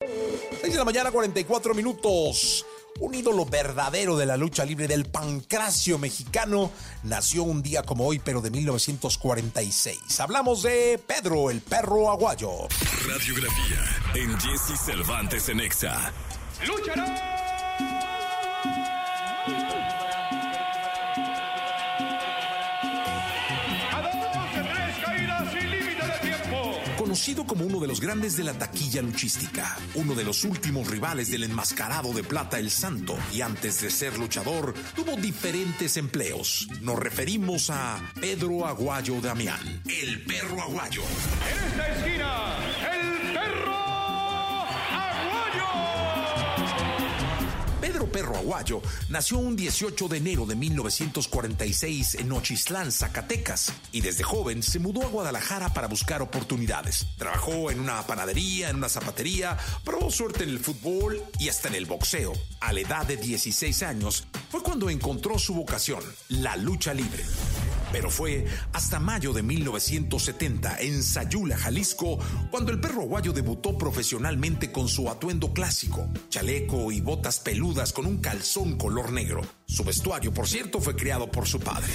6 de la mañana, 44 minutos. Un ídolo verdadero de la lucha libre del pancracio mexicano nació un día como hoy, pero de 1946. Hablamos de Pedro el Perro Aguayo. Radiografía en Jesse Cervantes en Exa. ¡Luchará! Conocido como uno de los grandes de la taquilla luchística, uno de los últimos rivales del enmascarado de plata El Santo, y antes de ser luchador, tuvo diferentes empleos. Nos referimos a Pedro Aguayo Damián, el perro aguayo. En esta esquina, el Perro Aguayo nació un 18 de enero de 1946 en Ochislán, Zacatecas, y desde joven se mudó a Guadalajara para buscar oportunidades. Trabajó en una panadería, en una zapatería, probó suerte en el fútbol y hasta en el boxeo. A la edad de 16 años fue cuando encontró su vocación, la lucha libre. Pero fue hasta mayo de 1970 en Sayula, Jalisco, cuando el perro aguayo debutó profesionalmente con su atuendo clásico, chaleco y botas peludas con un calzón color negro. Su vestuario, por cierto, fue creado por su padre.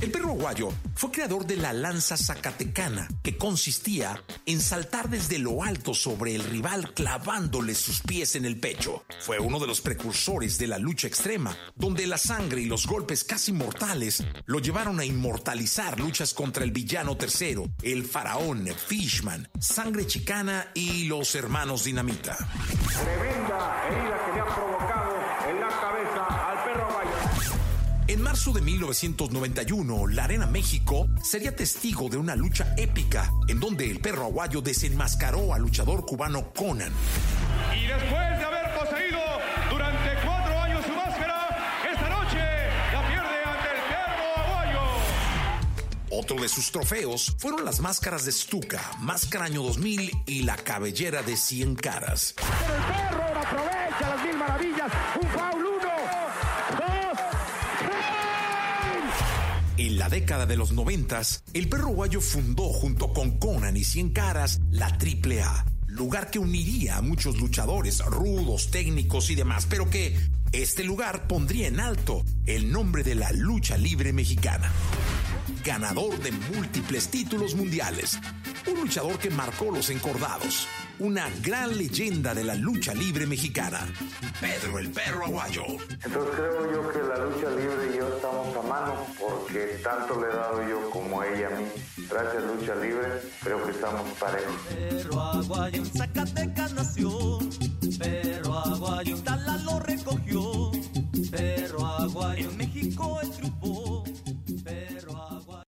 El perro aguayo fue creador de la lanza zacatecana, que consistía en saltar desde lo alto sobre el rival clavándole sus pies en el pecho. Fue uno de los precursores de la lucha extrema, donde la sangre y los golpes casi mortales lo llevaron a inmortalizar luchas contra el villano tercero, el faraón, Fishman, Sangre Chicana y los hermanos Dinamita. Tremenda herida que le ha provocado en la cabeza al perro aguayo. En marzo de 1991, la Arena México sería testigo de una lucha épica en donde el perro aguayo desenmascaró al luchador cubano Conan. Y después Otro de sus trofeos fueron las máscaras de Stuka, Máscara Año 2000 y la cabellera de 100 caras. Pero el perro aprovecha las mil maravillas. Un foul, uno, dos, tres. En la década de los noventas, el perro guayo fundó junto con Conan y Cien Caras la AAA, lugar que uniría a muchos luchadores rudos, técnicos y demás, pero que este lugar pondría en alto el nombre de la lucha libre mexicana. Ganador de múltiples títulos mundiales, un luchador que marcó los encordados, una gran leyenda de la lucha libre mexicana, Pedro el Perro Aguayo. Entonces creo yo que la lucha libre y yo estamos a mano porque tanto le he dado yo como ella a mí. Gracias lucha libre, creo que estamos parejos. Pero Aguayo en Zacatecas nació, pero Aguayo Tala lo.